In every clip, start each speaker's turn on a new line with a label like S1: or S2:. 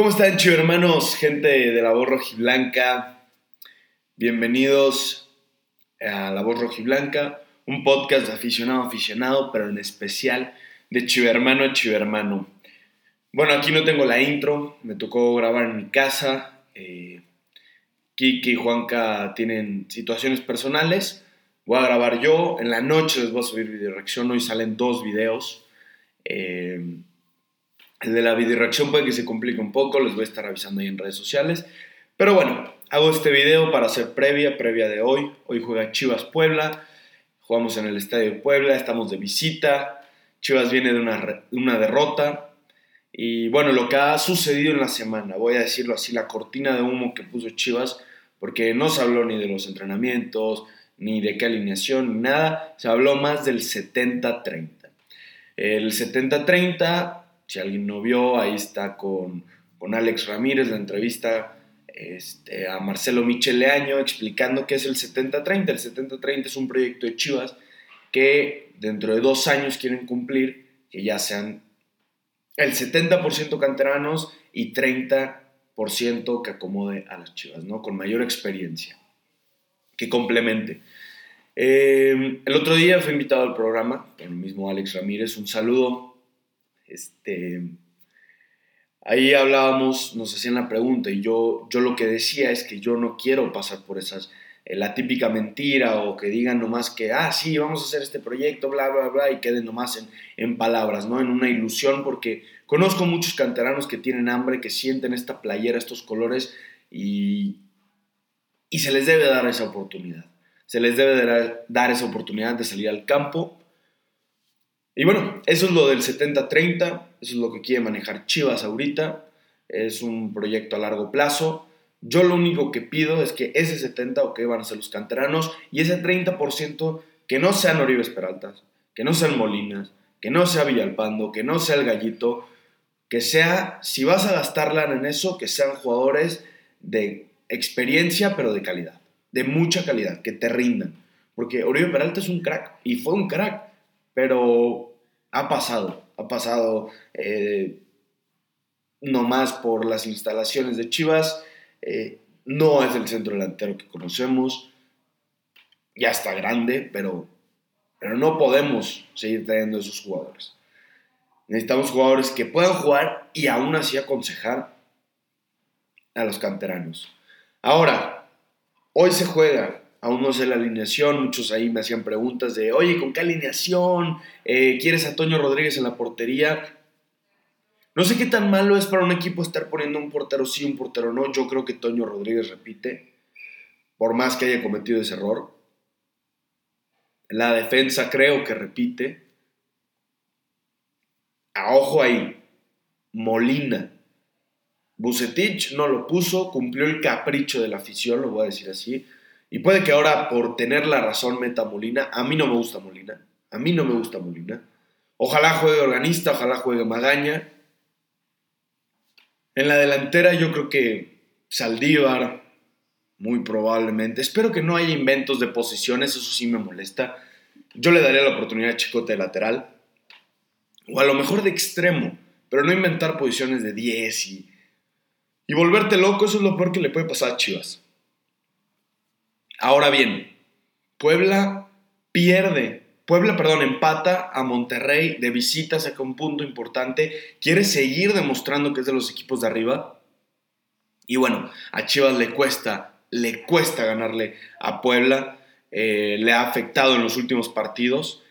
S1: ¿Cómo están, chivo hermanos? Gente de la voz rojiblanca. Bienvenidos a La Voz Rojiblanca, un podcast de aficionado a aficionado, pero en especial de chivermano a chivermano. Bueno, aquí no tengo la intro, me tocó grabar en mi casa. Eh, Kiki y Juanca tienen situaciones personales. Voy a grabar yo. En la noche les voy a subir video reacción. Hoy salen dos videos. Eh, el de la videoreacción puede que se complique un poco, les voy a estar avisando ahí en redes sociales. Pero bueno, hago este video para hacer previa, previa de hoy. Hoy juega Chivas Puebla, jugamos en el Estadio de Puebla, estamos de visita. Chivas viene de una, una derrota. Y bueno, lo que ha sucedido en la semana, voy a decirlo así, la cortina de humo que puso Chivas, porque no se habló ni de los entrenamientos, ni de qué alineación, ni nada. Se habló más del 70-30. El 70-30 si alguien no vio, ahí está con, Alex Ramírez la entrevista este, a Marcelo Micheleaño explicando qué es el 70-30. El 70-30 es un proyecto de Chivas que dentro de dos años quieren cumplir, que ya sean el 70% canteranos y 30% que acomode a las Chivas, ¿no? Con mayor experiencia, que complemente. Eh, el otro día fue invitado al programa, el mismo Alex Ramírez, un saludo este, ahí hablábamos, nos hacían la pregunta y yo, yo lo que decía es que yo no quiero pasar por esas, eh, la típica mentira o que digan nomás que, ah, sí, vamos a hacer este proyecto, bla, bla, bla, y queden nomás en, en palabras, ¿no? En una ilusión, porque conozco muchos canteranos que tienen hambre, que sienten esta playera, estos colores y, y se les debe dar esa oportunidad. Se les debe dar esa oportunidad de salir al campo y bueno, eso es lo del 70-30, eso es lo que quiere manejar Chivas ahorita, es un proyecto a largo plazo. Yo lo único que pido es que ese 70, ok, van a ser los canteranos, y ese 30% que no sean Oribes Peraltas, que no sean Molinas, que no sea Villalpando, que no sea el Gallito, que sea, si vas a gastarla en eso, que sean jugadores de experiencia, pero de calidad, de mucha calidad, que te rindan. Porque Oribe Peralta es un crack, y fue un crack, pero ha pasado, ha pasado eh, nomás por las instalaciones de Chivas, eh, no es el centro delantero que conocemos, ya está grande, pero, pero no podemos seguir teniendo esos jugadores. Necesitamos jugadores que puedan jugar y aún así aconsejar a los canteranos. Ahora, hoy se juega aún no sé la alineación, muchos ahí me hacían preguntas de, oye, ¿con qué alineación? Eh, ¿Quieres a Toño Rodríguez en la portería? No sé qué tan malo es para un equipo estar poniendo un portero sí, un portero no. Yo creo que Toño Rodríguez repite, por más que haya cometido ese error. La defensa creo que repite. A ojo ahí, Molina. Bucetich no lo puso, cumplió el capricho de la afición, lo voy a decir así y puede que ahora, por tener la razón, meta Molina. A mí no me gusta Molina. A mí no me gusta Molina. Ojalá juegue organista, ojalá juegue Magaña. En la delantera yo creo que Saldívar, muy probablemente. Espero que no haya inventos de posiciones, eso sí me molesta. Yo le daría la oportunidad a Chicote de lateral. O a lo mejor de extremo, pero no inventar posiciones de 10 y, y volverte loco, eso es lo peor que le puede pasar a Chivas. Ahora bien, Puebla pierde, Puebla, perdón, empata a Monterrey de visita, saca un punto importante, quiere seguir demostrando que es de los equipos de arriba. Y bueno, a Chivas le cuesta, le cuesta ganarle a Puebla, eh, le ha afectado en los últimos partidos.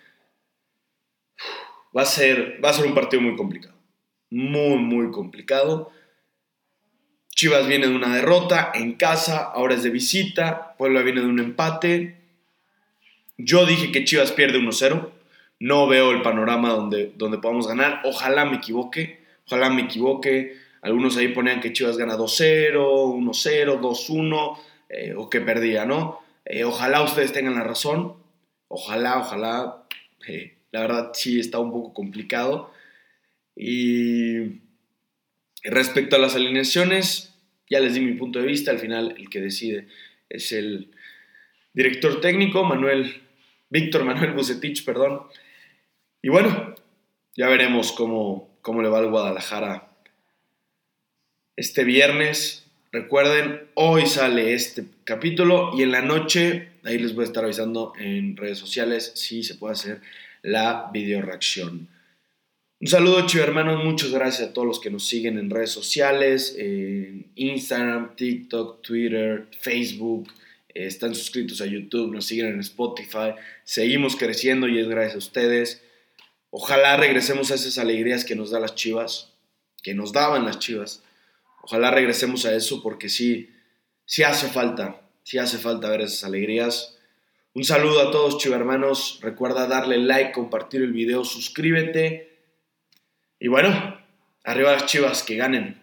S1: Va a, ser, va a ser un partido muy complicado, muy, muy complicado. Chivas viene de una derrota en casa, ahora es de visita, Puebla viene de un empate. Yo dije que Chivas pierde 1-0, no veo el panorama donde, donde podamos ganar, ojalá me equivoque, ojalá me equivoque. Algunos ahí ponían que Chivas gana 2-0, 1-0, 2-1, o que perdía, ¿no? Eh, ojalá ustedes tengan la razón, ojalá, ojalá. Eh, la verdad sí está un poco complicado. Y respecto a las alineaciones, ya les di mi punto de vista, al final el que decide es el director técnico, Manuel, Víctor Manuel Bucetich, perdón. Y bueno, ya veremos cómo, cómo le va al Guadalajara este viernes. Recuerden, hoy sale este capítulo y en la noche, ahí les voy a estar avisando en redes sociales si se puede hacer la video reacción. Un saludo, chivo hermanos. Muchas gracias a todos los que nos siguen en redes sociales, Instagram, TikTok, Twitter, Facebook. Eh, están suscritos a YouTube, nos siguen en Spotify. Seguimos creciendo y es gracias a ustedes. Ojalá regresemos a esas alegrías que nos da las chivas, que nos daban las chivas. Ojalá regresemos a eso porque sí, sí hace falta, sí hace falta ver esas alegrías. Un saludo a todos, hermanos. Recuerda darle like, compartir el video, suscríbete. Y bueno, arriba las chivas, que ganen.